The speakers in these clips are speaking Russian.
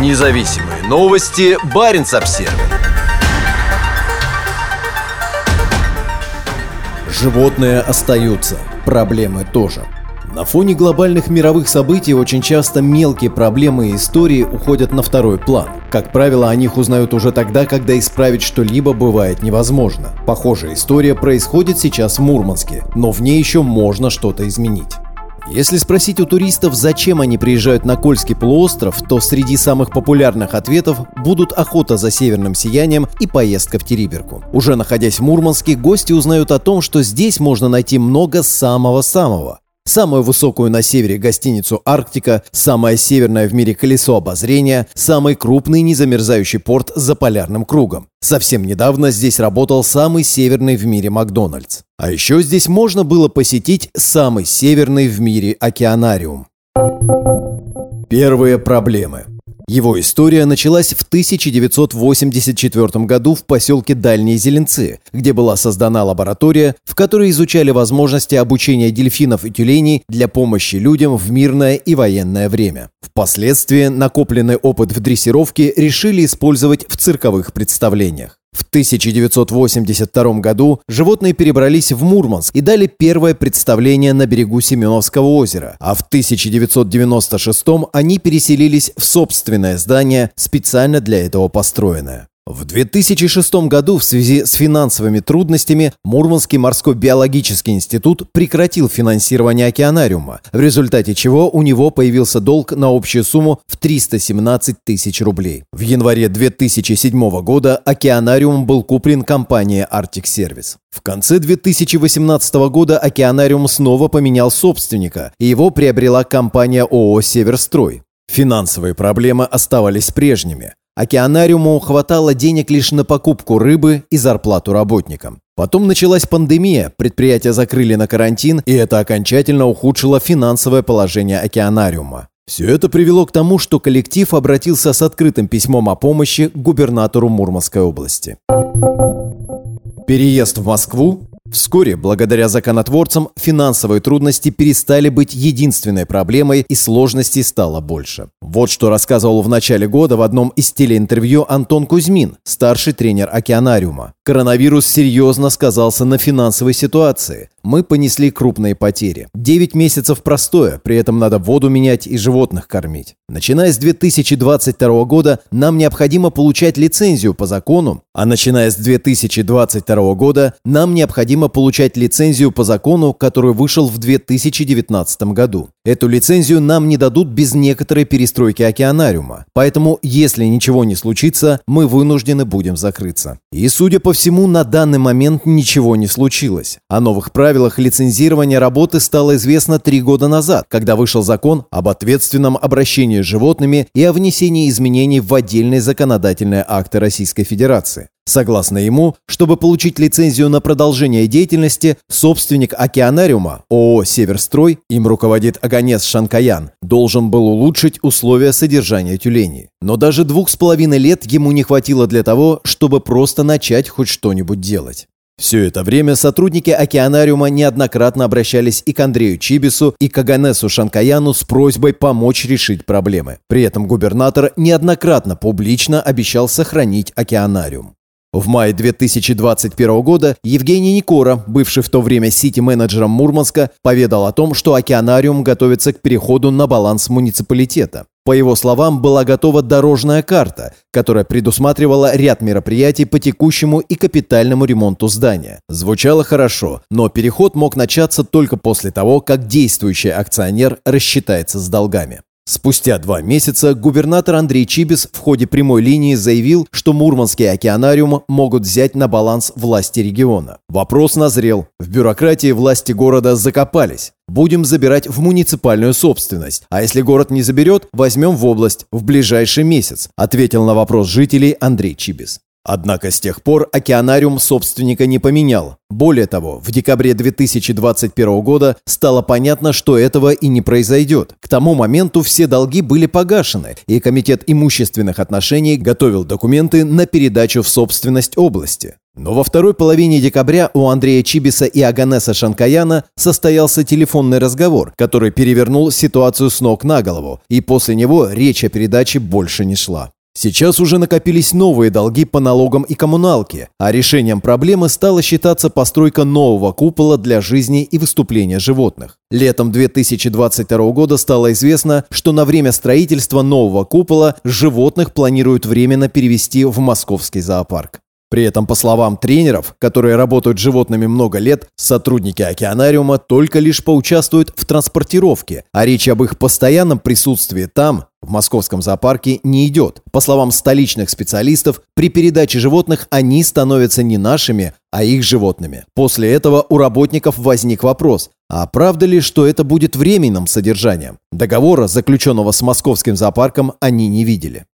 Независимые новости. Барин обсерва Животные остаются, проблемы тоже. На фоне глобальных мировых событий очень часто мелкие проблемы и истории уходят на второй план. Как правило, о них узнают уже тогда, когда исправить что-либо бывает невозможно. Похожая история происходит сейчас в Мурманске, но в ней еще можно что-то изменить. Если спросить у туристов, зачем они приезжают на Кольский полуостров, то среди самых популярных ответов будут охота за северным сиянием и поездка в Териберку. Уже находясь в Мурманске, гости узнают о том, что здесь можно найти много самого-самого самую высокую на севере гостиницу «Арктика», самое северное в мире колесо обозрения, самый крупный незамерзающий порт за полярным кругом. Совсем недавно здесь работал самый северный в мире Макдональдс. А еще здесь можно было посетить самый северный в мире океанариум. Первые проблемы. Его история началась в 1984 году в поселке Дальние Зеленцы, где была создана лаборатория, в которой изучали возможности обучения дельфинов и тюленей для помощи людям в мирное и военное время. Впоследствии накопленный опыт в дрессировке решили использовать в цирковых представлениях. В 1982 году животные перебрались в Мурманск и дали первое представление на берегу Семеновского озера, а в 1996 они переселились в собственное здание, специально для этого построенное. В 2006 году в связи с финансовыми трудностями Мурманский морской биологический институт прекратил финансирование океанариума, в результате чего у него появился долг на общую сумму в 317 тысяч рублей. В январе 2007 года океанариум был куплен компанией Arctic Service. В конце 2018 года океанариум снова поменял собственника, и его приобрела компания ООО «Северстрой». Финансовые проблемы оставались прежними. Океанариуму хватало денег лишь на покупку рыбы и зарплату работникам. Потом началась пандемия, предприятия закрыли на карантин, и это окончательно ухудшило финансовое положение океанариума. Все это привело к тому, что коллектив обратился с открытым письмом о помощи к губернатору Мурманской области. Переезд в Москву Вскоре, благодаря законотворцам, финансовые трудности перестали быть единственной проблемой и сложностей стало больше. Вот что рассказывал в начале года в одном из телеинтервью Антон Кузьмин, старший тренер океанариума. Коронавирус серьезно сказался на финансовой ситуации. Мы понесли крупные потери. 9 месяцев простое, при этом надо воду менять и животных кормить. Начиная с 2022 года нам необходимо получать лицензию по закону, а начиная с 2022 года нам необходимо получать лицензию по закону, который вышел в 2019 году. Эту лицензию нам не дадут без некоторой перестройки океанариума. Поэтому, если ничего не случится, мы вынуждены будем закрыться. И, судя по всему, на данный момент ничего не случилось. О новых правилах лицензирования работы стало известно три года назад, когда вышел закон об ответственном обращении с животными и о внесении изменений в отдельные законодательные акты Российской Федерации. Согласно ему, чтобы получить лицензию на продолжение деятельности, собственник океанариума ООО «Северстрой», им руководит Аганес Шанкаян, должен был улучшить условия содержания тюленей. Но даже двух с половиной лет ему не хватило для того, чтобы просто начать хоть что-нибудь делать. Все это время сотрудники океанариума неоднократно обращались и к Андрею Чибису, и к Аганесу Шанкаяну с просьбой помочь решить проблемы. При этом губернатор неоднократно публично обещал сохранить океанариум. В мае 2021 года Евгений Никора, бывший в то время сити-менеджером Мурманска, поведал о том, что океанариум готовится к переходу на баланс муниципалитета. По его словам, была готова дорожная карта, которая предусматривала ряд мероприятий по текущему и капитальному ремонту здания. Звучало хорошо, но переход мог начаться только после того, как действующий акционер рассчитается с долгами. Спустя два месяца губернатор Андрей Чибис в ходе прямой линии заявил, что Мурманский океанариум могут взять на баланс власти региона. Вопрос назрел. В бюрократии власти города закопались. Будем забирать в муниципальную собственность. А если город не заберет, возьмем в область в ближайший месяц, ответил на вопрос жителей Андрей Чибис. Однако с тех пор океанариум собственника не поменял. Более того, в декабре 2021 года стало понятно, что этого и не произойдет. К тому моменту все долги были погашены, и Комитет имущественных отношений готовил документы на передачу в собственность области. Но во второй половине декабря у Андрея Чибиса и Аганеса Шанкаяна состоялся телефонный разговор, который перевернул ситуацию с ног на голову, и после него речь о передаче больше не шла. Сейчас уже накопились новые долги по налогам и коммуналке, а решением проблемы стала считаться постройка нового купола для жизни и выступления животных. Летом 2022 года стало известно, что на время строительства нового купола животных планируют временно перевести в московский зоопарк. При этом, по словам тренеров, которые работают с животными много лет, сотрудники океанариума только лишь поучаствуют в транспортировке, а речь об их постоянном присутствии там, в московском зоопарке, не идет. По словам столичных специалистов, при передаче животных они становятся не нашими, а их животными. После этого у работников возник вопрос, а правда ли, что это будет временным содержанием? Договора, заключенного с московским зоопарком, они не видели.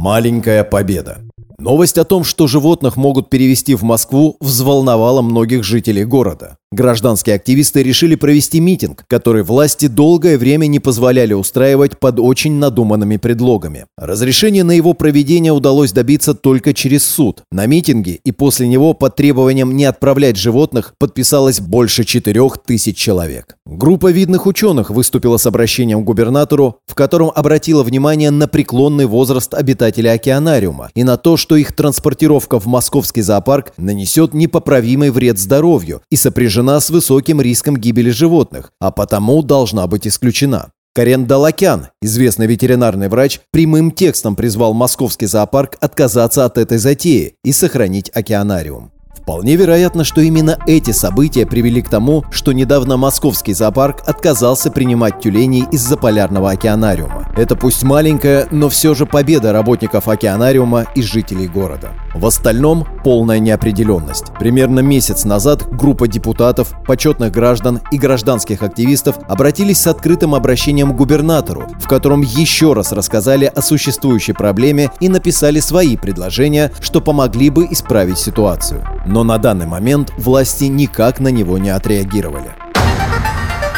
Маленькая победа. Новость о том, что животных могут перевести в Москву, взволновала многих жителей города. Гражданские активисты решили провести митинг, который власти долгое время не позволяли устраивать под очень надуманными предлогами. Разрешение на его проведение удалось добиться только через суд. На митинге и после него под требованием не отправлять животных подписалось больше четырех тысяч человек. Группа видных ученых выступила с обращением к губернатору, в котором обратила внимание на преклонный возраст обитателей океанариума и на то, что их транспортировка в московский зоопарк нанесет непоправимый вред здоровью и сопряжена сопряжена с высоким риском гибели животных, а потому должна быть исключена. Карен Далакян, известный ветеринарный врач, прямым текстом призвал московский зоопарк отказаться от этой затеи и сохранить океанариум. Вполне вероятно, что именно эти события привели к тому, что недавно московский зоопарк отказался принимать тюленей из-за полярного океанариума. Это пусть маленькая, но все же победа работников океанариума и жителей города. В остальном полная неопределенность. Примерно месяц назад группа депутатов, почетных граждан и гражданских активистов обратились с открытым обращением к губернатору, в котором еще раз рассказали о существующей проблеме и написали свои предложения, что помогли бы исправить ситуацию. Но на данный момент власти никак на него не отреагировали.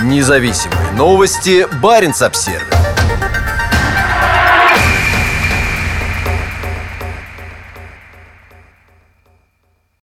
Независимые новости. Барин обсервис